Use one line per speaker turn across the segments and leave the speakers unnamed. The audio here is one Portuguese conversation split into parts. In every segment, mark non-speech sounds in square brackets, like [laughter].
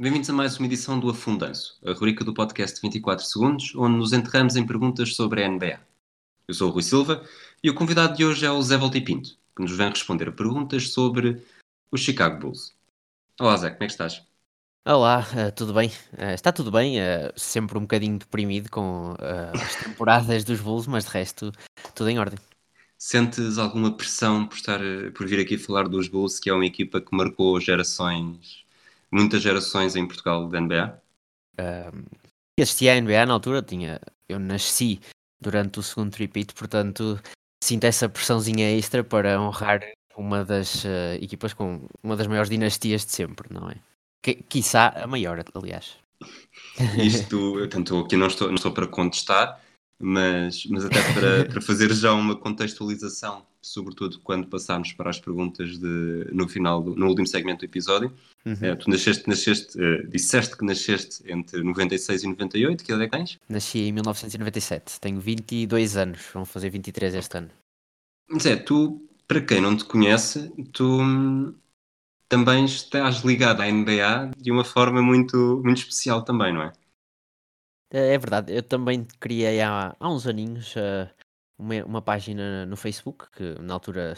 bem-vindos a mais uma edição do Afundanço, a rubrica do podcast 24 Segundos, onde nos enterramos em perguntas sobre a NBA. Eu sou o Rui Silva e o convidado de hoje é o Zé Volta Pinto, que nos vem responder a perguntas sobre o Chicago Bulls. Olá Zé, como é que estás?
Olá, eh, tudo bem? Eh, está tudo bem, eh, sempre um bocadinho deprimido com as temporadas dos Bulls, mas de resto tudo em ordem.
Sentes alguma pressão por, estar, por vir aqui falar dos Bulls, que é uma equipa que marcou gerações, muitas gerações em Portugal da NBA?
Assisti à NBA na altura, tinha, eu nasci durante o segundo tripit, portanto sinto essa pressãozinha extra para honrar uma das eh, equipas com uma das maiores dinastias de sempre, não é? Que, quiçá a maior, aliás.
Isto, tanto aqui não estou, não estou para contestar, mas, mas até para, [laughs] para fazer já uma contextualização, sobretudo quando passarmos para as perguntas de, no final, do, no último segmento do episódio.
Uhum.
Eh, tu nasceste, nasceste eh, disseste que nasceste entre 96 e 98, que idade é que tens?
Nasci em 1997, tenho 22 anos, vão fazer 23 este ano.
Zé, tu, para quem não te conhece, tu hum, também estás ligado à NBA de uma forma muito, muito especial também, não é?
É verdade, eu também criei há, há uns aninhos eh, uma, uma página no Facebook que na altura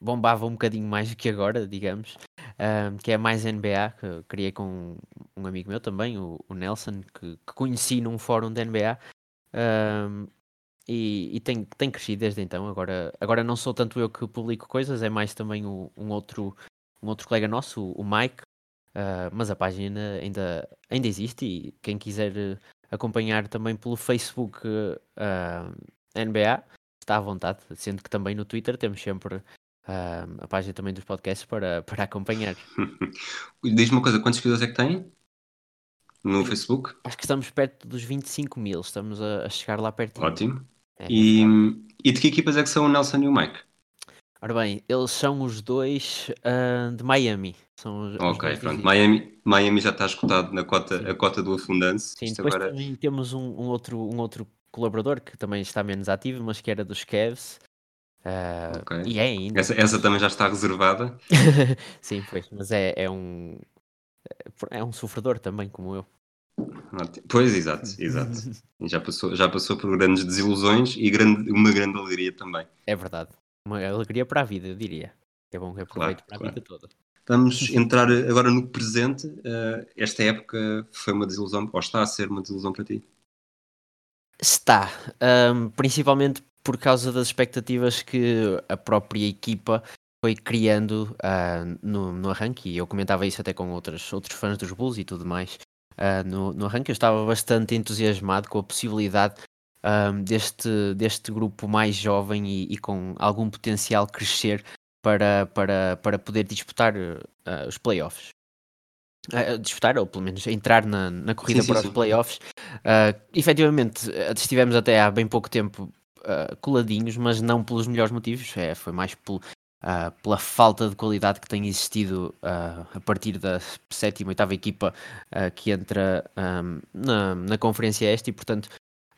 bombava um bocadinho mais do que agora, digamos, ahm, que é mais NBA, que criei com um amigo meu também, o, o Nelson, que, que conheci num fórum da NBA. ahm, e, e tem, tem crescido desde então. Agora, agora não sou tanto eu que publico coisas, é mais também o- um, outro, um outro colega nosso, o, o Mike. ah, mas a página ainda, ainda existe e quem quiser eh, acompanhar também pelo Facebook ah, NBA, está à vontade, sendo que também no Twitter temos sempre ah, a página também dos podcasts para, para acompanhar. [laughs]
Diz-me uma coisa, quantos seguidores é que tem no Facebook?
Acho que estamos perto dos 25 mil, estamos a, a chegar lá perto.
Ótimo.
É,
E, e de que equipas é que são o Nelson e o Mike?
Ora bem, eles são os dois ah, de Miami. São os, os
Ok,
dois
pronto. Miami, Miami já está escutado na cota,
Sim.
a cota do Afundanço.
Sim,
Isto
depois
agora...
também temos um, um outro, um outro colaborador que também está menos ativo, mas que era dos Cavs. ah,
Ok.
E é ainda.
Essa, essa também já está reservada. [laughs]
Sim, pois, mas é, é um é um sofredor também, como eu.
Pois, exato, [laughs] exato. Já passou, já passou por grandes desilusões e grande, uma grande alegria também.
É verdade. Uma alegria para a vida, eu diria. É bom que aproveite para a
claro.
vida toda.
Vamos entrar agora no presente. Eh, esta época foi uma desilusão, ou está a ser uma desilusão para ti?
Está, ahm, principalmente por causa das expectativas que a própria equipa foi criando ah, no, no arranque, e eu comentava isso até com outros, outros fãs dos Bulls e tudo mais. Ah, no, no arranque eu estava bastante entusiasmado com a possibilidade ahm, deste, deste grupo mais jovem e, e com algum potencial crescer para, para, para poder disputar ah, os playoffs. Ah, disputar, ou pelo menos entrar na, na corrida
Sim,
para
sim.
os playoffs. Uh, efetivamente, uh, estivemos até há bem pouco tempo uh, coladinhos, mas não pelos melhores motivos, é, foi mais pelo- uh, pela falta de qualidade que tem existido uh, a partir da sétima, oitava equipa uh, que entra um, na, na Conferência Este e, portanto,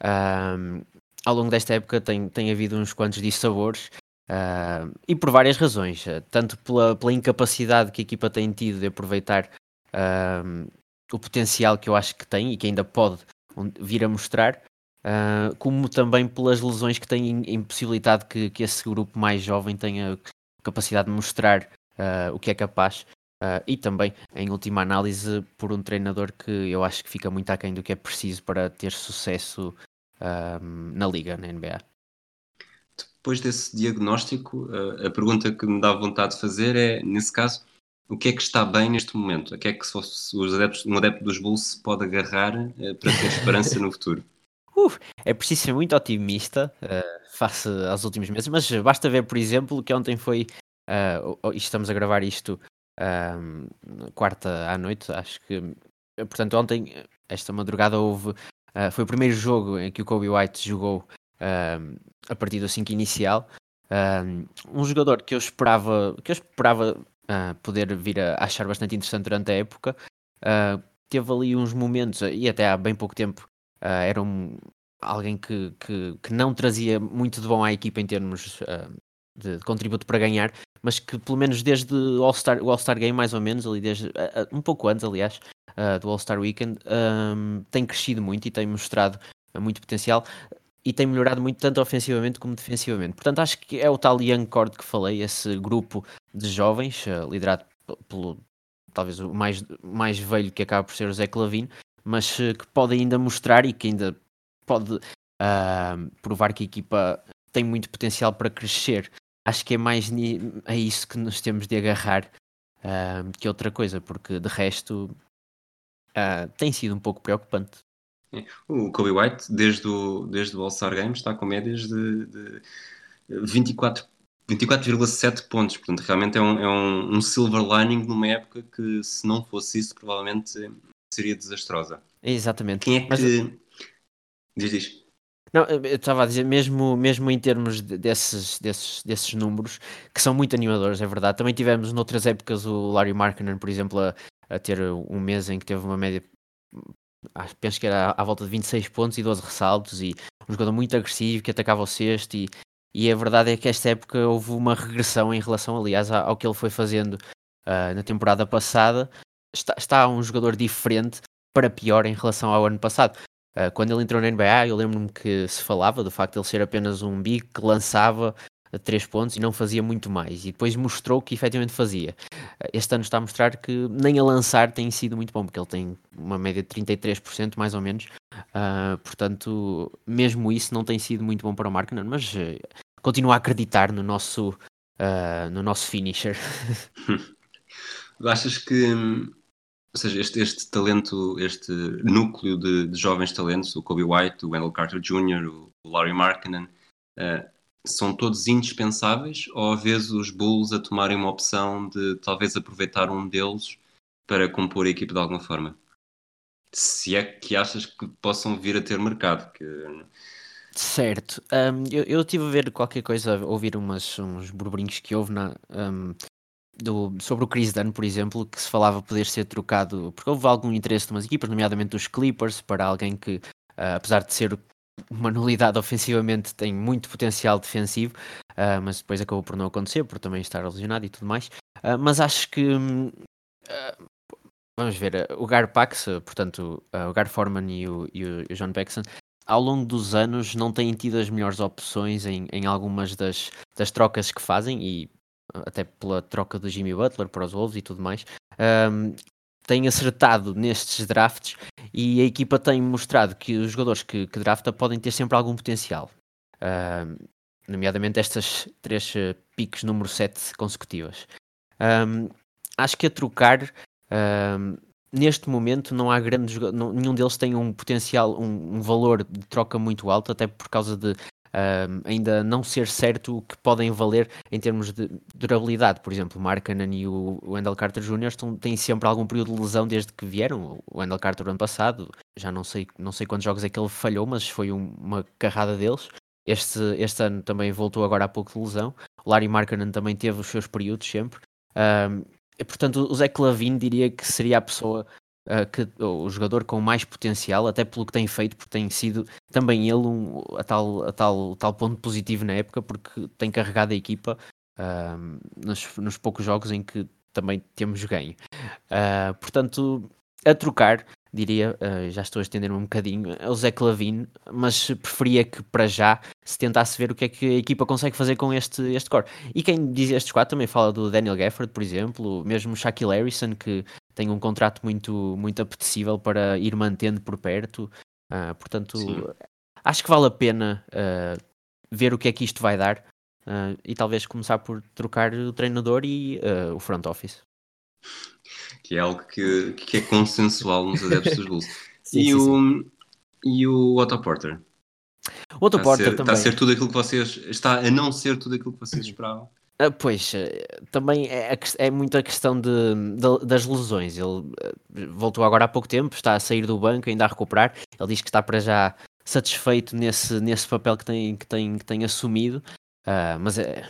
um, ao longo desta época tem, tem havido uns quantos dissabores. Uh, e por várias razões, uh, tanto pela, pela incapacidade que a equipa tem tido de aproveitar um, o potencial que eu acho que tem e que ainda pode vir a mostrar, ah, como também pelas lesões que têm impossibilitado que, que esse grupo mais jovem tenha capacidade de mostrar ah, o que é capaz. ah, e também, em última análise, por um treinador que eu acho que fica muito aquém do que é preciso para ter sucesso ah, na liga, na NBA.
Depois desse diagnóstico, eh, a pergunta que me dá vontade de fazer é, nesse caso, o que é que está bem neste momento? A que é que se fosse os adeptos, um adepto dos Bulls se pode agarrar eh, para ter esperança no futuro? [laughs]
uh, é preciso ser muito otimista uh, face aos últimos meses, mas basta ver, por exemplo, que ontem foi. Uh, estamos a gravar isto uh, quarta à noite, acho que. Portanto, ontem, esta madrugada, houve. Foi o primeiro jogo em que o Kobe White jogou a partir do 5 inicial. um jogador que eu esperava, que eu esperava poder vir a achar bastante interessante durante a época. teve ali uns momentos, e até há bem pouco tempo, Uh, era um, alguém que, que, que, não trazia muito de bom à equipa em termos uh, de, contributo para ganhar, mas que pelo menos desde o All-Star All -Star Game, mais ou menos, ali desde, uh, um pouco antes, aliás, do All-Star Weekend, um, tem crescido muito e tem mostrado muito potencial e tem melhorado muito tanto ofensivamente como defensivamente. Portanto, acho que é o tal Young Cord que falei, esse grupo de jovens, liderado pelo talvez o mais, mais velho que acaba por ser o Zé Clavino, mas uh, que pode ainda mostrar e que ainda pode uh, provar que a equipa tem muito potencial para crescer. Acho que é mais a isso que nos temos de agarrar uh, que outra coisa, porque de resto tem sido um pouco preocupante.
O Kobe White, desde o, desde o All-Star Game, está com médias de, de 24 24,7 pontos, portanto realmente é, um, é um, um, silver lining numa época que se não fosse isso provavelmente seria desastrosa.
Exatamente.
Quem é que. Mas... Diz, diz.
Não, eu estava a dizer, mesmo, mesmo em termos de, desses, desses, desses números, que são muito animadores, é verdade. Também tivemos noutras épocas o Larry Markkinen, por exemplo, a, a ter um mês em que teve uma média, penso que era à volta de 26 pontos e 12 ressaltos, e um jogador muito agressivo que atacava o sexto. E, e a verdade é que esta época houve uma regressão em relação, aliás, ao que ele foi fazendo uh, na temporada passada, está, está um jogador diferente para pior em relação ao ano passado. Uh, quando ele entrou na NBA, eu lembro-me que se falava do facto de ele ser apenas um big que lançava a 3 pontos e não fazia muito mais. E depois mostrou que efetivamente fazia. Uh, este ano está a mostrar que nem a lançar tem sido muito bom, porque ele tem uma média de 33% mais ou menos. Uh, portanto, mesmo isso não tem sido muito bom para o Markkinen, mas uh, continua a acreditar no nosso, no nosso finisher. [laughs]
Achas que, ou seja, este, este talento, este núcleo de, de, jovens talentos, o Kobe White, o Wendell Carter Jr., o, Larry Markkinen, uh, são todos indispensáveis ou vezes os Bulls a tomarem uma opção de talvez aproveitar um deles para compor a equipe de alguma forma? Se é que achas que possam vir a ter mercado, que
Certo. Um, eu, estive a ver qualquer coisa, ouvir umas, uns burburinhos que houve na, um, do, sobre o Chris Dunn, por exemplo, que se falava poder ser trocado, porque houve algum interesse de umas equipas, nomeadamente dos Clippers, para alguém que, uh, apesar de ser uma nulidade ofensivamente, tem muito potencial defensivo, uh, mas depois acabou por não acontecer, por também estar lesionado e tudo mais. Uh, mas acho que. vamos ver, o Gar Pax, portanto, o Gar Forman e o, e o John Paxson, ao longo dos anos não têm tido as melhores opções em, em algumas das, das trocas que fazem e até pela troca do Jimmy Butler para os Wolves e tudo mais, um, tem acertado nestes drafts e a equipa tem mostrado que os jogadores que, que drafta podem ter sempre algum potencial. Um, nomeadamente estas três uh, piques número 7 consecutivas. Um, acho que a trocar um, neste momento não há grandes nenhum deles tem um potencial, um, um, valor de troca muito alto, até por causa de ainda não ser certo o que podem valer em termos de durabilidade. Por exemplo, o Markkanen e o Wendell Carter Jr. Estão, têm sempre algum período de lesão desde que vieram. O Wendell Carter ano passado, já não sei, não sei quantos jogos é que ele falhou, mas foi um, uma carrada deles. Este, este ano também voltou agora há pouco de lesão. O Larry Markkanen também teve os seus períodos sempre. Um, e, portanto, o Zé Clavin diria que seria a pessoa uh, que, o jogador com mais potencial, até pelo que tem feito, porque tem sido também ele um, a, tal, a tal, tal ponto positivo na época, porque tem carregado a equipa uh, nos, nos, poucos jogos em que também temos ganho. Uh, portanto, a trocar, diria, uh, já estou a estender um bocadinho, é o Zé Clavin, mas preferia que para já se tentasse ver o que é que a equipa consegue fazer com este, este core. E quem diz estes quatro também fala do Daniel Gafford, por exemplo, mesmo Shaquille Harrison, que tem um contrato muito, muito apetecível para ir mantendo por perto. Uh, portanto, Sim. acho que vale a pena uh, ver o que é que isto vai dar uh, e talvez começar por trocar o treinador e o front office.
Que é algo que, que é consensual nos adeptos dos Bulls. [laughs] Sim, e, sim, o, sim. e o Otto Porter?
O Otto
Está a,
Porter
ser, está
também.
a ser tudo aquilo que vocês. Está a não ser tudo aquilo que vocês esperavam.
Ah, pois, eh, também é, é muito a questão de, de- das lesões. Ele eh, voltou agora há pouco tempo, está a sair do banco, ainda a recuperar. Ele diz que está para já satisfeito nesse, nesse papel que tem, que tem, que tem assumido. Ah, mas é,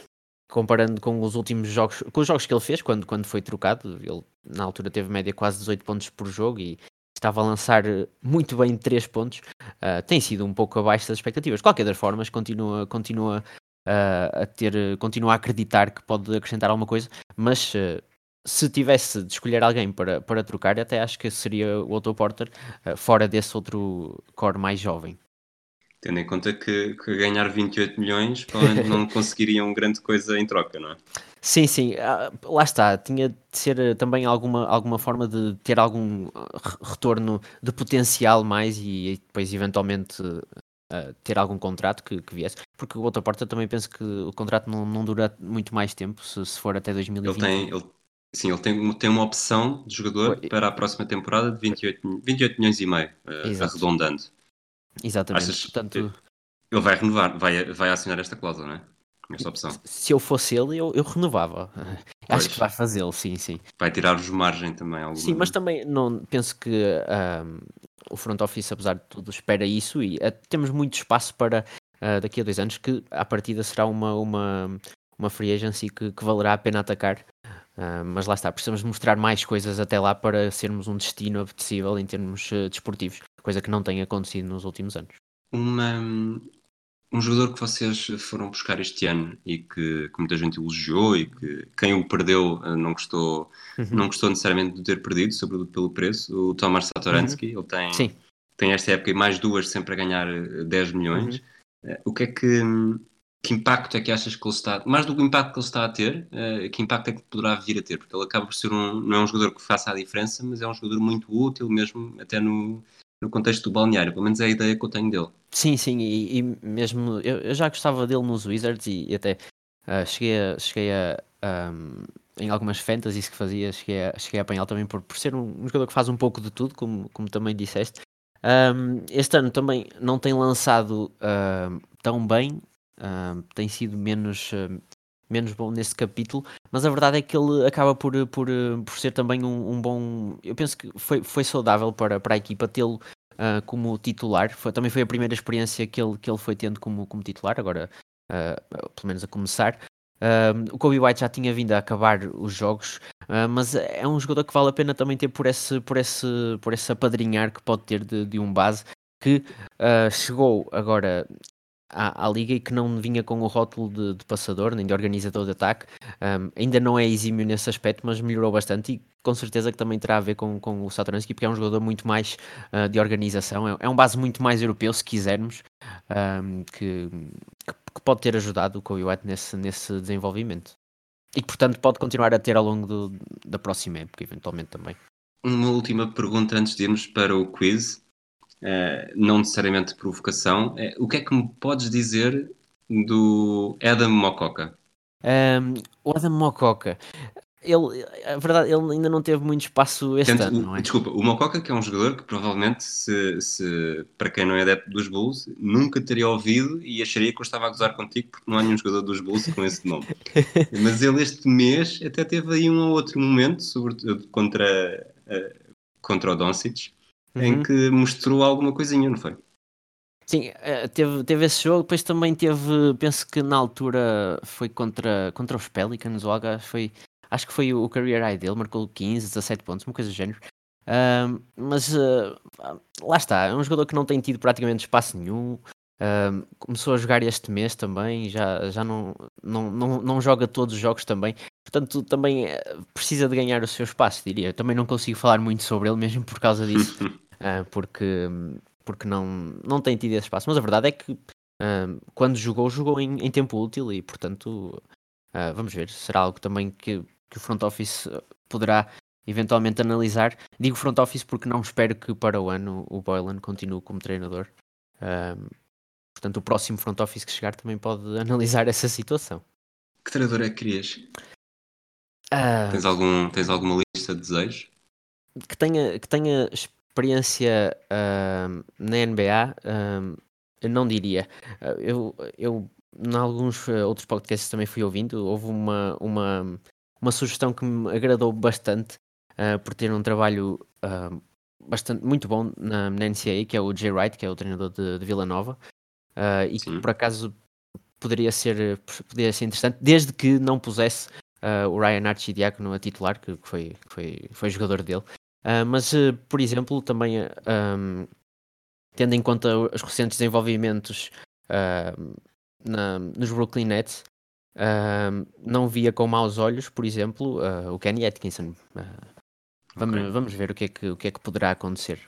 comparando com os últimos jogos, com os jogos que ele fez quando, quando foi trocado, ele na altura teve média quase 18 pontos por jogo e estava a lançar muito bem 3 pontos. Ah, tem sido um pouco abaixo das expectativas. De qualquer das formas, continua, continua a, a ter, eh, continua a acreditar que pode acrescentar alguma coisa, mas eh, se tivesse de escolher alguém para, para trocar, até acho que seria o Otto Porter, eh, fora desse outro core mais jovem.
Tendo em conta que, que ganhar 28 milhões provavelmente não [laughs] conseguiriam grande coisa em troca, não é?
Sim, sim, ah, lá está. Tinha de ser também alguma, alguma forma de ter algum re- retorno de potencial mais e, e depois eventualmente ah, ter algum contrato que, que viesse. Porque o Otto Porter também penso que o contrato não, não dura muito mais tempo, se, se for até
Ele
2020.
tem, ele, sim, ele tem, tem uma opção de jogador
Pois.
para a próxima temporada de 28, mi- 28 milhões e meio, eh,
Exato.
arredondando.
Exatamente.
Achas
Portanto,
Ele vai renovar, vai, vai assinar esta cláusula, não é? Esta opção.
se eu fosse ele, eu, eu renovava. [laughs]
Pois.
Acho que vai fazê-lo, sim, sim.
Vai tirar-vos margem também. Alguma,
Sim, mas também não penso que o front office, apesar de tudo, espera isso e eh, temos muito espaço para ah, daqui a dois anos que à partida será uma, uma, uma free agency que, que valerá a pena atacar. Ah, mas lá está, precisamos mostrar mais coisas até lá para sermos um destino apetecível em termos eh, desportivos, coisa que não tem acontecido nos últimos anos.
Uma, um jogador que vocês foram buscar este ano e que, que muita gente elogiou e que quem o perdeu eh, não gostou,
Uhum.
não gostou necessariamente de ter perdido, sobretudo pelo preço, o Tomasz Satoransky. Ele tem,
Uhum. Sim.
tem esta época e mais duas sempre a ganhar eh, 10 milhões.
Uhum.
Eh, O que é que, que impacto é que achas que ele está, mais do que o impacto que ele está a ter, eh, que impacto é que poderá vir a ter? Porque ele acaba por ser um, não é um jogador que faça a diferença, mas é um jogador muito útil mesmo até no, no contexto do balneário, pelo menos é a ideia que eu tenho dele.
Sim, sim, e, e mesmo eu, eu já gostava dele nos Wizards e, e até ah, cheguei a, cheguei a ahm, em algumas fantasies que fazia, cheguei a, cheguei a apanhá-lo também por, por ser um, um jogador que faz um pouco de tudo, como, como também disseste. Ahm, este ano também não tem lançado ahm, tão bem, ahm, tem sido menos, menos bom nesse capítulo, mas a verdade é que ele acaba por, por, por ser também um, um bom. Eu penso que foi, foi saudável para, para a equipa tê-lo ah, como titular. Foi, também foi a primeira experiência que ele, que ele foi tendo como, como titular, agora ah, pelo menos a começar. Ah, o Kobe White já tinha vindo a acabar os jogos, mas é um jogador que vale a pena também ter por esse, por esse, por esse apadrinhar que pode ter de, de um base que ah, chegou agora à, à liga e que não vinha com o rótulo de, de passador nem de organizador de ataque. Um, ainda não é exímio nesse aspecto, mas melhorou bastante e com certeza que também terá a ver com, com o Satoransky, porque é um jogador muito mais uh, de organização, é, é um base muito mais europeu, se quisermos, um, que, que, que pode ter ajudado o Kobe White nesse, nesse desenvolvimento. E que, portanto, pode continuar a ter ao longo do, da próxima época, eventualmente também.
Uma última pergunta antes de irmos para o quiz, eh, não necessariamente provocação. Eh, o que é que me podes dizer do Adam Mococa?
Um, o Adam Mococa, ele, a verdade, ele ainda não teve muito espaço este
Portanto,
ano, não é?
Desculpa, o Mococa que é um jogador que provavelmente, se, se- para quem não é adepto dos Bulls, nunca teria ouvido e acharia que eu estava a gozar contigo porque não há nenhum jogador dos Bulls com esse nome. [laughs] Mas ele este mês até teve aí um ou outro momento, sobretudo contra, eh, contra o Doncic, em
Uhum.
que mostrou alguma coisinha, não foi?
Sim, eh, teve, teve esse jogo, depois também teve, penso que na altura foi contra, contra os Pelicans, ou foi, acho que foi o career high dele, marcou 15, 17 pontos, uma coisa do género. Ahm, mas eh, lá está, é um jogador que não tem tido praticamente espaço nenhum. ahm, começou a jogar este mês também, já, já não, não, não, não joga todos os jogos também. Portanto, também eh, precisa de ganhar o seu espaço, diria. Também não consigo falar muito sobre ele mesmo por causa disso. [laughs] Ah, porque, porque não, não tem tido esse espaço. Mas a verdade é que ah, quando jogou, jogou em, em tempo útil e, portanto, ah, vamos ver. Será algo também que, que o front office poderá eventualmente analisar. Digo front office porque não espero que para o ano o Boylan continue como treinador. Portanto, o próximo front office que chegar também pode [laughs] analisar essa situação.
Que treinador é que querias?
Ah,
Tens, algum, tens alguma lista de desejos?
que tenha, que tenha experiência ahm, na NBA, ahm, eu não diria. Uh, eu, eu, em alguns uh, outros podcasts também fui ouvindo, houve uma, uma, uma sugestão que me agradou bastante uh, por ter um trabalho bastante, muito bom na, na NCAA, que é o Jay Wright, que é o treinador de, de Vila Nova, e Sim. que por acaso poderia ser, poderia ser interessante, desde que não pusesse o Ryan Archidiácono a titular, que, que, foi, que foi, foi jogador dele. Mas, por exemplo, também um, tendo em conta os recentes desenvolvimentos uh, na, nos Brooklyn Nets, uh, não via com maus olhos, por exemplo, uh, o Kenny Atkinson. vamos, okay. vamos ver o que, é que, o que é que poderá acontecer.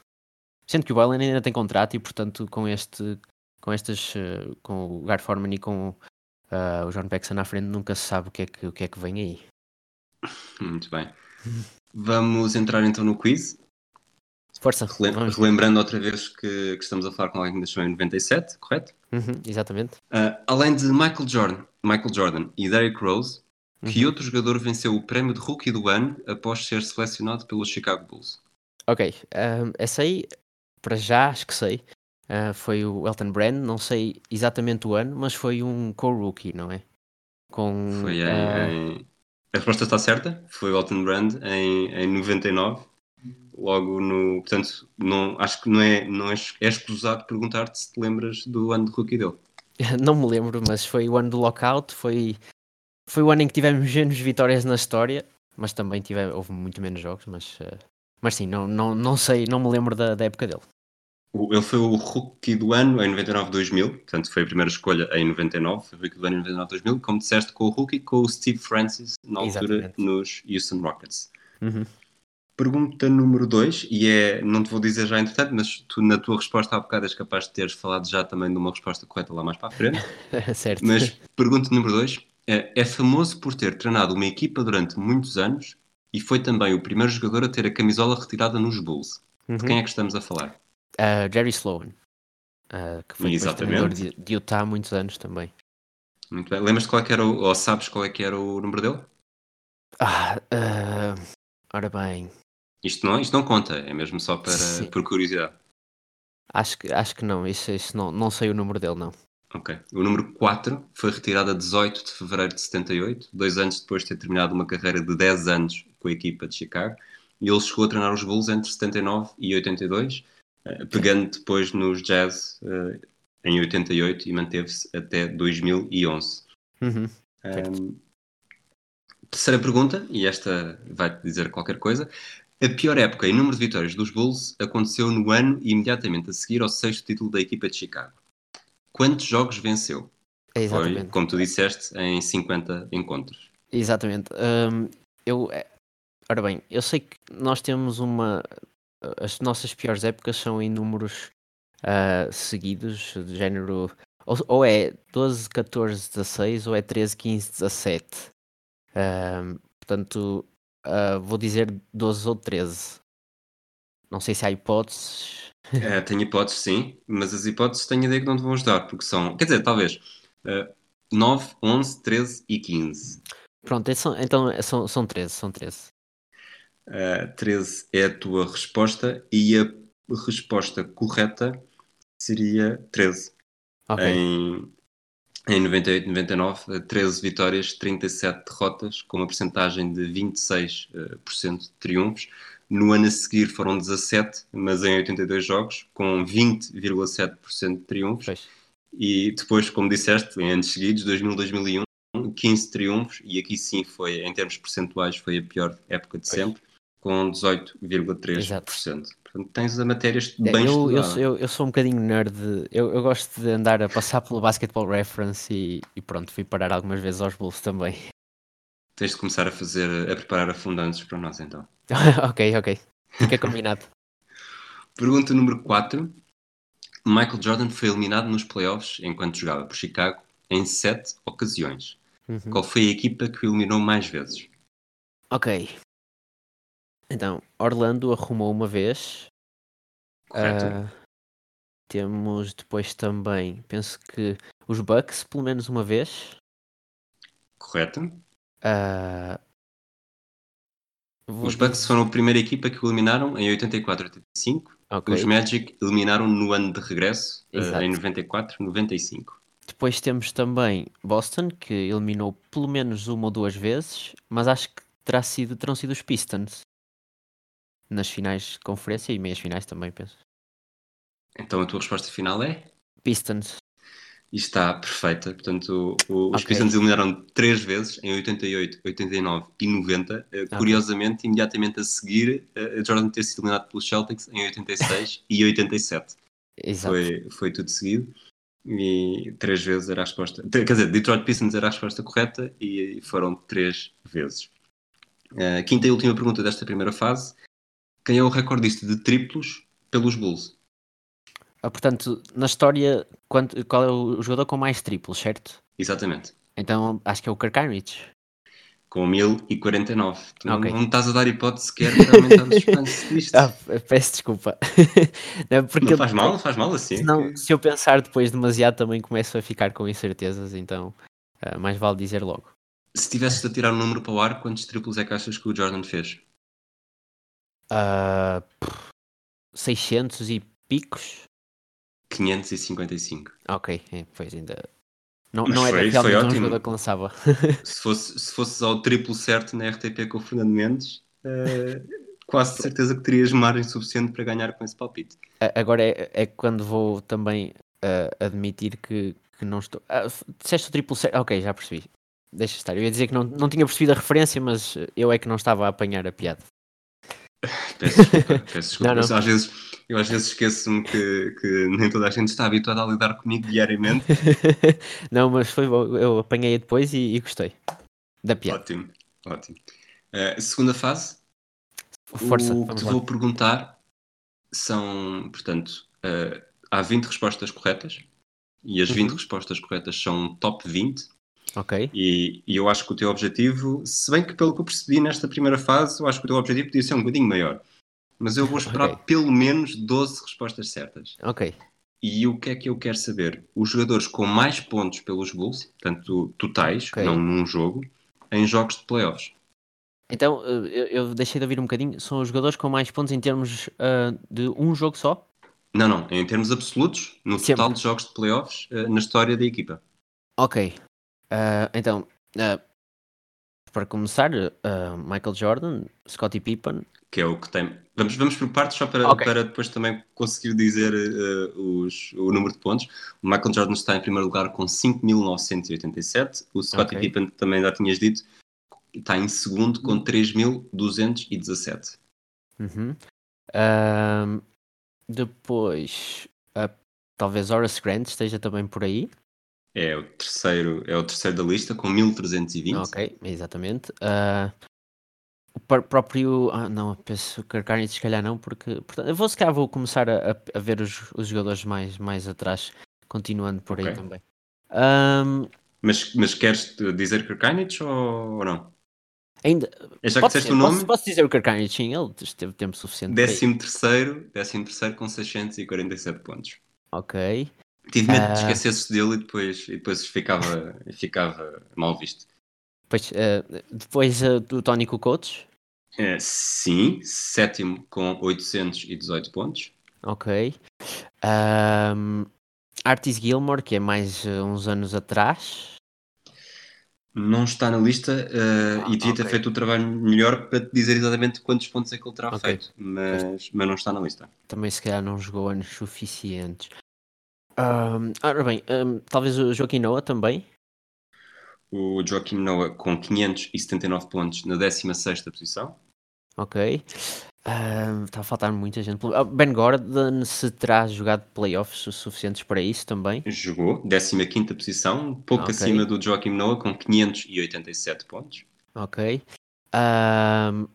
Sendo que o Boylan ainda tem contrato e, portanto, com este, com estas, com o Gar Forman e com o John Paxson na frente, nunca se sabe o que é que, o que, é que vem aí.
Muito bem. [laughs] Vamos entrar então no quiz.
Força.
Relem relembrando outra vez que, que, estamos a falar com alguém que nasceu em 97, correto?
Uhum, exatamente.
Uh, além de Michael Jordan, Michael Jordan e Derrick Rose, uhum. que outro jogador venceu o prémio de rookie do ano após ser selecionado pelos Chicago Bulls?
Ok, um, essa aí, para já, acho que sei. Uh, foi o Elton Brand, não sei exatamente o ano, mas foi um co-rookie, não é?
Com, foi em, uh... em... A resposta está certa, foi Elton Brand em, em 99 logo no. Portanto, não, acho que não é, não é, é escusado perguntar-te se te lembras do ano de rookie dele. [laughs]
Não me lembro, mas foi o ano do lockout, foi, foi o ano em que tivemos menos vitórias na história, mas também tive, houve muito menos jogos, mas, uh, mas sim, não, não, não sei, não me lembro da, da época dele.
Ele foi o rookie do ano em 99-2000, portanto foi a primeira escolha em 99, foi o rookie do ano em 99-2000, como disseste, com o rookie, com o Steve Francis, na altura Exatamente. nos Houston Rockets.
Uhum.
Pergunta número 2, e é, não te vou dizer já entretanto, mas tu na tua resposta há bocado és capaz de teres falado já também de uma resposta correta lá mais para a frente. [laughs]
certo.
Mas pergunta número 2, é, é famoso por ter treinado uma equipa durante muitos anos e foi também o primeiro jogador a ter a camisola retirada nos Bulls. Uhum. De quem é que estamos a falar?
Uh, Jerry Sloan, uh, que foi treinador de, de Utah há muitos anos também.
Muito bem. Lembras-te qual é que era o, ou sabes qual é que era o número dele?
Ah, uh, ora bem,
isto não, isto não conta, é mesmo só para, por curiosidade.
Acho que, acho que não, isso, isso não, não sei o número dele, não.
Ok. O número 4 foi retirado a 18 de fevereiro de 78, dois anos depois de ter terminado uma carreira de 10 anos com a equipa de Chicago. E ele chegou a treinar os Bulls entre 79 e 82, eh, pegando depois nos Jazz uh, em 88 e manteve-se até 2011.
Uhum.
Um, terceira pergunta, e esta vai-te dizer qualquer coisa. A pior época em número de vitórias dos Bulls aconteceu no ano imediatamente a seguir ao sexto título da equipa de Chicago. Quantos jogos venceu?
Exatamente.
Foi, como tu disseste, em 50 encontros.
Exatamente. Um, eu, é, ora bem, eu sei que nós temos uma. As nossas piores épocas são em números uh, seguidos, de género. Ou, ou, é 12, 14, 16, ou é 13, 15, 17. Um, portanto, Uh, vou dizer 12 ou 13. Não sei se há hipóteses.
É, tenho hipóteses, sim, mas as hipóteses tenho ideia que não te vão ajudar, porque são, quer dizer, talvez uh, 9, 11, 13 e 15.
Pronto, então são, são 13, são 13.
Uh, 13 é a tua resposta e a resposta correta seria 13.
Okay.
Em, em 98, 99, 13 vitórias, 37 derrotas, com uma porcentagem de 26% eh, de triunfos. No ano a seguir foram 17, mas em 82 jogos, com 20,7% de triunfos. Pois. E depois, como disseste, em anos seguidos, 2000, 2001, 15 triunfos, e aqui sim foi, em termos percentuais, foi a pior época de pois. sempre, com 18,3%. Portanto, tens a matéria é, bem
eu. Eu, eu, eu, sou um bocadinho nerd. Eu, eu gosto de andar a passar pelo Basketball Reference e, e, pronto, fui parar algumas vezes aos Bulls também. [laughs]
Tens de começar a fazer, a preparar afundantes para nós então. [laughs]
ok, ok. Fica combinado. [laughs]
Pergunta número 4. Michael Jordan foi eliminado nos playoffs enquanto jogava por Chicago em sete ocasiões. Uhum. Qual foi a equipa que o eliminou mais vezes?
Ok, então, Orlando arrumou uma vez.
Correto. Uh,
temos depois também, penso que os Bucks, pelo menos uma vez.
Correto.
Uh,
os Bucks foram a primeira equipa que o eliminaram em 84-85
Ok.
Os Magic eliminaram no ano de regresso,
Exato.
em 94, 95.
Depois temos também Boston, que eliminou pelo menos uma ou duas vezes, mas acho que terá sido, terão sido os Pistons nas finais de conferência e meias finais também, penso.
Então a tua resposta final é?
Pistons.
E está perfeita. Portanto, o- o- os
Ok.
Pistons eliminaram três vezes, em 88, 89 e 90. Eh, Curiosamente, imediatamente a seguir, a Jordan ter sido eliminado pelos Celtics em 86 e 87. [laughs]
Exato.
Foi, foi tudo seguido. E três vezes era a resposta. Quer dizer, Detroit Pistons era a resposta correta e foram três vezes. A quinta e última pergunta desta primeira fase. Quem é o recordista de triplos pelos Bulls?
Ah, portanto, na história, quanto- qual é o jogador com mais triplos, certo?
Exatamente.
Então acho que é o Kirk Heinrich.
Com 1049. Tu
Ok.
não, não estás a dar hipótese sequer para aumentar o suspense [laughs] disto.
Ah, peço desculpa. [laughs] Não, porque
não faz mal, não faz mal assim.
Se eu pensar depois demasiado, também começo a ficar com incertezas, então ah, mais vale dizer logo.
Se tivesses de tirar um número para o ar, quantos triplos é que achas que o Jordan fez?
Ah, pff, 600 e picos?
555.
Ok, é, pois ainda. Não,
Mas
não era
foi-
realmente
foi
um jogador que lançava. [laughs]
Se, fosse, se fosses ao triplo certo na RTP com o Fernando Mendes, eh, quase de certeza que terias margem suficiente para ganhar com esse palpite.
Agora é, é quando vou também ah, admitir que, que não estou. Ah, disseste o triplo certo? Ok, já percebi. Deixa estar. Eu ia dizer que não, não tinha percebido a referência, mas eu é que não estava a apanhar a piada.
Peço desculpa. [laughs] Peço desculpa.
Não, não.
Eu, Às vezes, eu às vezes esqueço-me que, que nem toda a gente está habituada a lidar comigo diariamente. [laughs]
não, mas foi bom. Eu apanhei depois e, e gostei da piada.
ótimo, ótimo. Eh, segunda fase,
Força,
o que te
lá.
vou perguntar são, portanto, eh, há 20 respostas corretas e as 20
Uhum.
respostas corretas são top 20
Ok,
e, e eu acho que o teu objetivo, se bem que pelo que eu percebi nesta primeira fase, eu acho que o teu objetivo podia ser um bocadinho maior. Mas eu vou esperar
Ok.
pelo menos 12 respostas certas.
ok.
E o que é que eu quero saber? Os jogadores com mais pontos pelos Bulls, portanto totais,
Ok.
não num jogo, em jogos de playoffs.
Então, eh, eu, eu deixei de ouvir um bocadinho. São os jogadores com mais pontos em termos ah, de um jogo só?
Não, não, em termos absolutos, no
Sempre.
total de jogos de playoffs, eh, na história da equipa.
Ok. Ah, então, ah, para começar, ah, Michael Jordan, Scottie Pippen.
Que é o que tem. Vamos, vamos por partes só para,
Ok.
para depois também conseguir dizer os, o número de pontos. O Michael Jordan está em primeiro lugar com 5.987. O Scottie
Ok.
Pippen, também já tinhas dito, está em segundo com 3.217.
Uhum. Depois, talvez Horace Grant esteja também por aí.
É o terceiro, é o terceiro da lista com 1.320.
Ok, exatamente. Ah, o próprio. Ah, não, penso que Kirk se calhar não, porque. Portanto, eu vou se calhar vou começar a, a- ver os, os jogadores mais, mais atrás, continuando por aí
Ok.
também. Ahm,
Mas, mas queres dizer Kirkanic ou, ou não?
ainda.
É já que disseste o nome?
posso, posso dizer o Kirk sim, ele teve tempo suficiente. para isso.
Décimo terceiro, décimo terceiro com 647 pontos.
Ok.
Tive medo
Ah.
de esquecer-se dele e depois, e depois ficava, ficava mal visto.
Pois, ah, depois ah, do Tony Kukoc.
É, sim, sétimo com 818 pontos.
Ok. Ahm, Artis Gilmore, que é mais ah, uns anos atrás.
Não está na lista
Ah,
e devia ter
ok.
feito o trabalho melhor para te dizer exatamente quantos pontos é que ele terá
Ok.
feito, mas, mas não está na lista.
Também se calhar não jogou anos suficientes. Ahm, ora bem, ahm, talvez o Joaquim Noah também.
O Joaquim Noah com 579 pontos na 16 posição.
Ok. Ahm, Está a faltar muita gente. Ah, Ben Gordon se terá jogado playoffs suficientes para isso também.
Jogou, 15 posição, um pouco
Ok.
acima do Joaquim Noah com 587 pontos.
Ok. Ahm,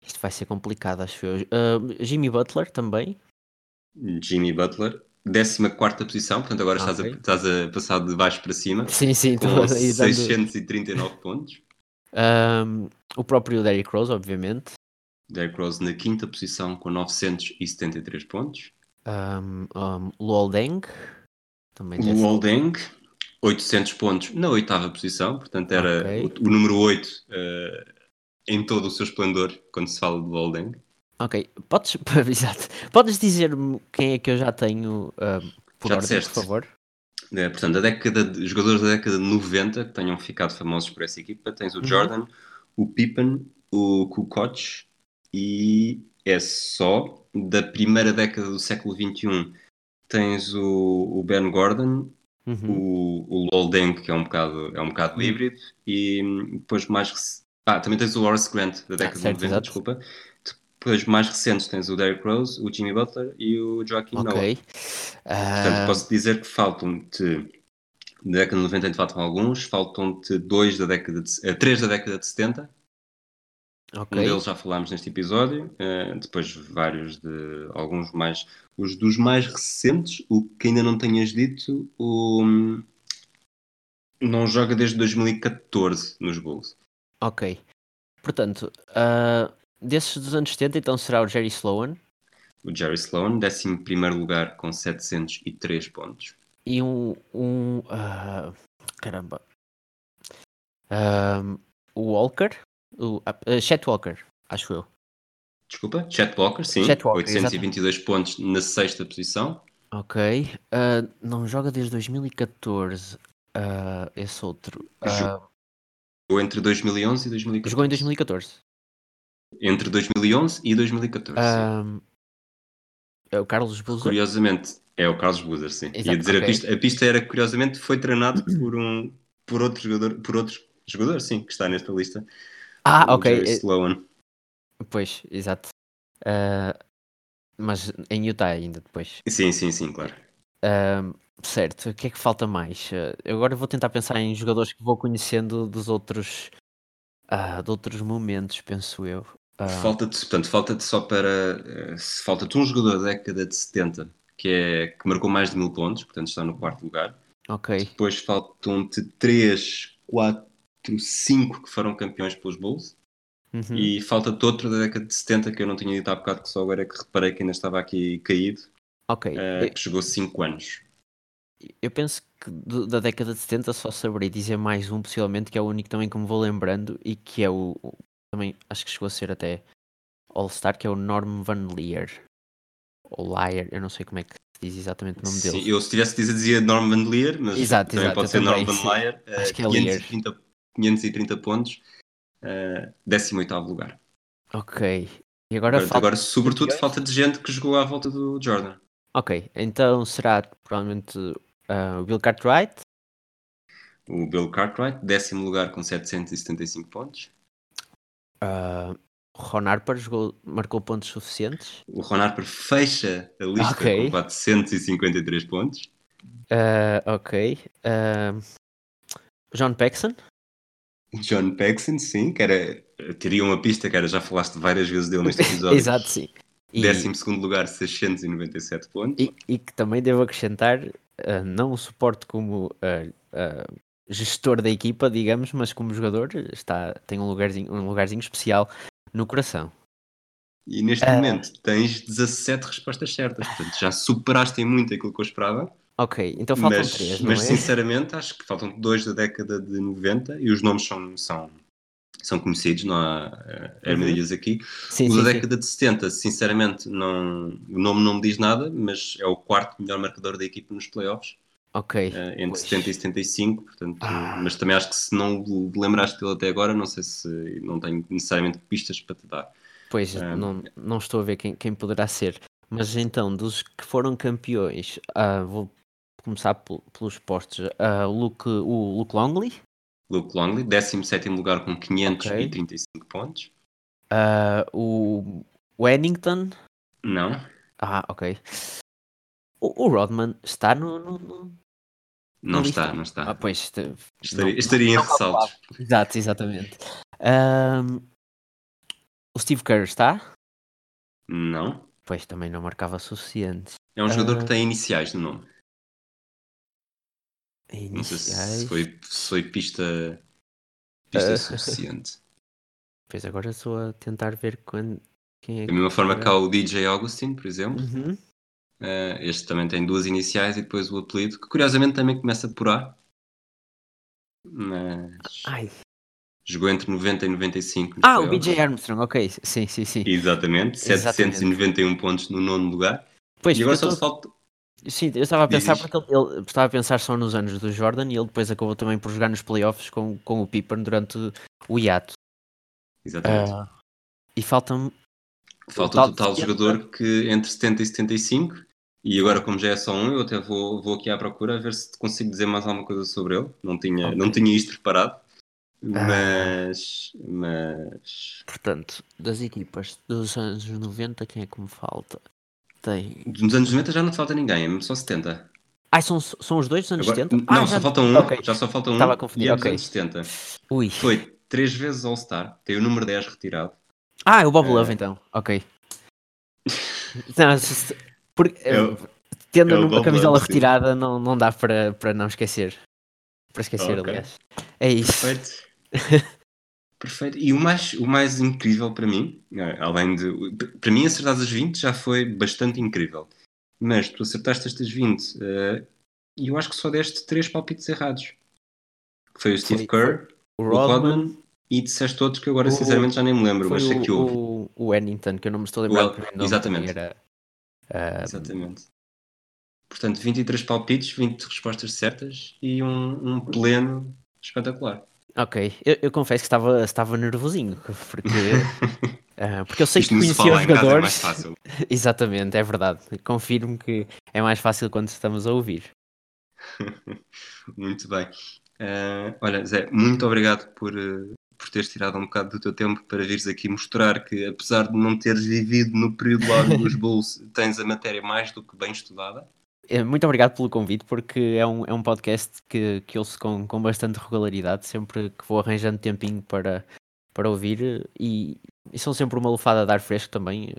isto vai ser complicado, acho eu. Ahm, Jimmy Butler também.
Jimmy Butler, 14 posição, portanto agora estás, a,
Ok.
estás a passar de baixo para cima,
Sim, sim.
com
estou aí dando-
639 pontos.
Ahm, o próprio Derrick Rose, obviamente.
Derrick Rose na quinta posição com 973 pontos.
Um, um, Luol Deng. Também
O
deve-
Oldeng, 800 pontos na oitava posição, portanto era
Ok.
o, o número 8 eh, em todo o seu esplendor quando se fala do Oldeng.
Ok, podes, [laughs] exato. Podes dizer-me quem é que eu já tenho ah, por
Já
ordem,
disseste.
por favor?
É, portanto, a década de, jogadores da década de 90 que tenham ficado famosos por essa equipa, tens o
Uhum.
Jordan, o Pippen, o Kukoc e é só da primeira década do século XXI tens o, o Ben Gordon,
Uhum.
o, o Lol Deng, que é um bocado, é um bocado
Uhum.
híbrido, e depois mais ah, também tens o Horace Grant da década
Ah, certo,
de 90,
exato.
desculpa. Depois mais recentes tens o Derrick Rose, o Jimmy Butler e o Joaquim Noah.
Ok.
Portanto,
Ah,
posso dizer que faltam-te da década de 90 ainda faltam alguns, faltam-te dois da década de, eh, três da década de 70,
ok.
um deles já falámos neste episódio, eh, depois vários de alguns mais, os dos mais recentes, o que ainda não tenhas dito, o hum, não joga desde 2014 nos Bulls.
Ok. Portanto, ah, desses dos anos 70, então será o Jerry Sloan
O Jerry Sloan, 11 primeiro lugar com 703 pontos.
e um. um ah, caramba. Ah, o Walker. O, ah, Chet Walker, acho eu.
Desculpa, Chet Walker, sim,
Chet Walker,
822 pontos na sexta posição.
Ok. Ah, não joga desde 2014. Ah, esse outro. Ah,
Ou entre 2011 e 2014.
jogou em 2014.
Entre 2011 e 2014. sim.
Ah, é o Carlos Boozer.
Curiosamente, é o Carlos Buzer, sim.
Exato,
Ia dizer
ok.
a pista, a pista era curiosamente foi treinado por um por outro jogador, por outro jogador, sim, que está nesta lista.
Ah,
o
ok.
Jerry
eh,
Sloan.
Pois, exato. Ah, mas em Utah ainda depois.
Sim, sim, sim, claro.
Ahm, certo, o que é que falta mais? Ah, eu agora vou tentar pensar em jogadores que vou conhecendo dos outros, ah, de outros momentos, penso eu. Ah,
Falta-te, portanto, falta-te só para eh, falta-te um jogador da década de 70 que é que marcou mais de mil pontos, portanto está no quarto lugar.
ok,
Depois faltam-te 3, 4, 5 que foram campeões pelos Bulls.
uhum,
E falta-te outro da década de 70 que eu não tinha dito há bocado, que só agora é que reparei que ainda estava aqui caído,
ok. Eu,
que chegou 5 anos.
eu penso que da década de 70 só saberei dizer mais um, possivelmente, que é o único também que me vou lembrando e que é o. também acho que chegou a ser até All-Star, que é o Norm Van Leer. Ou Leer, eu não sei como é que se diz exatamente o nome
Sim,
dele.
eu se tivesse dizer dizia Norman Lear, mas
Exato,
também
exato,
pode ser
também,
Norman
sim.
Lear, eh,
Acho que é Lear.
530, 530 pontos, eh, 18 lugar.
Ok. E agora
Agora,
falta.
agora, sobretudo, falta de gente que jogou à volta do Jordan.
Ok, então será provavelmente ah, o Bill Cartwright,
O Bill Cartwright, décimo lugar com 775 pontos.
O Ron Harper jogou, marcou pontos suficientes.
O Ron Harper fecha a lista
Ok.
com 453 pontos.
Ah, ok. ah, John Paxson.
John Paxson, sim, que era, teria uma pista era, já falaste várias vezes dele neste [laughs] episódio.
Exato, sim. E,
Décimo segundo lugar, 697 pontos.
e, e que também devo acrescentar, ah, não o suporto como ah, ah, gestor da equipa, digamos, mas como jogador, está, tem um lugarzinho, um lugarzinho especial no coração.
E neste
Ah.
momento tens 17 respostas certas, portanto já superaste em muito aquilo que eu esperava.
Ok, então faltam
mas,
três,
mas
é?
sinceramente acho que faltam dois da década de 90 e os nomes são, são, são conhecidos, não há uh, armadilhas aqui.
Sim,
o
sim,
da
sim.
década de 70, sinceramente, não, o nome não me diz nada, mas é o quarto melhor marcador da equipa nos playoffs,
Ok.
uh, entre
pois.
70 e 75, portanto,
Ah.
mas também acho que se não te lembraste dele até agora, não sei se não tenho necessariamente pistas para te dar.
Pois,
Ah.
não, não estou a ver quem, quem poderá ser. Mas então, dos que foram campeões, ah, vou começar pel- pelos postos. O, Luke, o Luke Longley,
Luke Longley, 17 lugar com 535 pontos.
ah, o Wennington.
Não,
Ah, ok. O, o Rodman está no. no- no-
não está, não está.
Ah, pois.
estaria
não-
estaria em
não
ressaltos.
Exato, exatamente. Ahm, o Steve Kerr está?
Não.
Pois também não marcava suficiente.
É um jogador
Ah.
que tem iniciais no nome. Não sei
Iniciais.
se foi, se foi pista, pista
Ah.
suficiente. [laughs]
Pois agora estou a tentar ver quando, quem é
Da mesma forma que há o DJ Augustin, por exemplo.
Uhum.
Eh, este também tem duas iniciais e depois o apelido, que curiosamente também começa por A. Mas
Ai,
Jogou entre 90 e 95. nos
Ah, o. BJ Armstrong, ok. Sim, sim, sim.
Exatamente,
Exatamente.
791 pontos no nono lugar.
Pois,
e agora só
tô-
falta.
Sim, eu estava a pensar
diz.
porque ele, ele- estava a pensar só nos anos do Jordan e ele depois acabou também por jogar nos playoffs com, com o Pippen durante o hiato.
Exatamente.
Ah, e falta-me.
Falta o total
de
jogador que entre 70 e 75. E agora, como já é só um, eu até vou, vou aqui à procura a ver se consigo dizer mais alguma coisa sobre ele. Não tinha,
Ok.
não tinha isto preparado.
Ah.
Mas. Mas.
Portanto, das equipas dos anos 90, quem é que me falta? Tem.
Nos anos 90 já não te falta ninguém, é só 70.
Ah, são, são os dois dos anos
Agora-
70?
não,
ah,
só
já-
falta um.
ok.
Já só falta um.
Estava a confundir,
e é dos
ok.
anos 70.
Ui.
Foi três vezes All-Star, tem o número 10 retirado.
Ah, é o Bob
Eh,
Love então. Ok. [laughs] Não, porque,
É
tendo
é o
numa
Bob
camisola retirada, não, não dá para, para não esquecer. Para esquecer,
Ok.
aliás. É isso.
Perfeito. [laughs] Perfeito. E o mais, o mais incrível para mim, eh, além de. Para mim, acertar as 20 já foi bastante incrível. Mas tu acertaste estas 20 eh, e eu acho que só deste 3 palpites errados. Que foi o Steve Kerr,
O Rodman,
Rodman e disseste outros que agora
O-
sinceramente já nem me lembro, mas sei que houve.
o, o, Ennington, que eu não me estou a lembrar
O- exatamente.
Era,
Exatamente. Portanto, 23 palpites, 20 respostas certas e um, um pleno espetacular.
ok, eu, eu confesso que estava, estava nervosinho, porque, ah, [laughs] porque eu sei
Isto
que conhecia os
é
jogadores.
fácil. [laughs]
Exatamente, é verdade. Confirmo que é mais fácil quando estamos a ouvir. [laughs]
Muito bem. Eh, olha, Zé, muito obrigado por, eh, por teres tirado um bocado do teu tempo para vires aqui mostrar que, apesar de não teres vivido no período lá [laughs] dos Bulls, tens a matéria mais do que bem estudada.
Eh, Muito obrigado pelo convite, porque é um, é um podcast que, que ouço com, com bastante regularidade, sempre que vou arranjando tempinho para, para ouvir, e, e são sempre uma lufada de ar fresco também.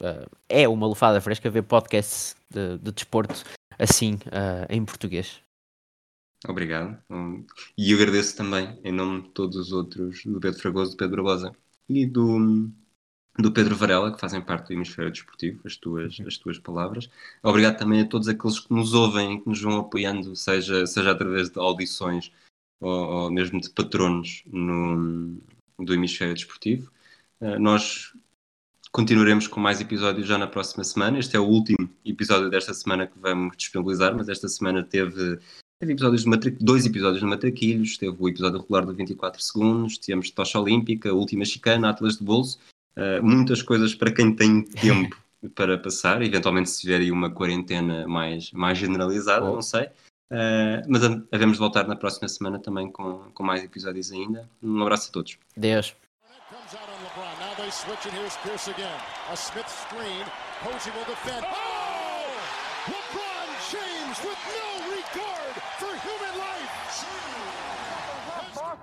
eh, é uma lufada fresca ver podcasts de, de desporto assim, eh, em português.
Obrigado. Hum, E agradeço também, em nome de todos os outros, do Pedro Fragoso, do Pedro Barbosa e do, do Pedro Varela, que fazem parte do Hemisfério Desportivo, as tuas, as tuas palavras. Obrigado também a todos aqueles que nos ouvem e que nos vão apoiando, seja, seja através de audições ou, ou mesmo de patronos no, do Hemisfério Desportivo. Eh, nós continuaremos com mais episódios já na próxima semana. Este é o último episódio desta semana que vamos disponibilizar, mas esta semana teve Teve episódios de dois episódios de Matraquilhos, teve o episódio regular do 24 segundos, tivemos Tocha Olímpica, Última Chicana, Atlas de Bolso, uh, muitas coisas para quem tem [laughs] tempo para passar, eventualmente se tiver aí uma quarentena mais, mais generalizada,
Oh.
não sei. Uh, mas havemos de voltar na próxima semana também com, com mais episódios ainda. Um abraço a todos.
Deus.
Comes out on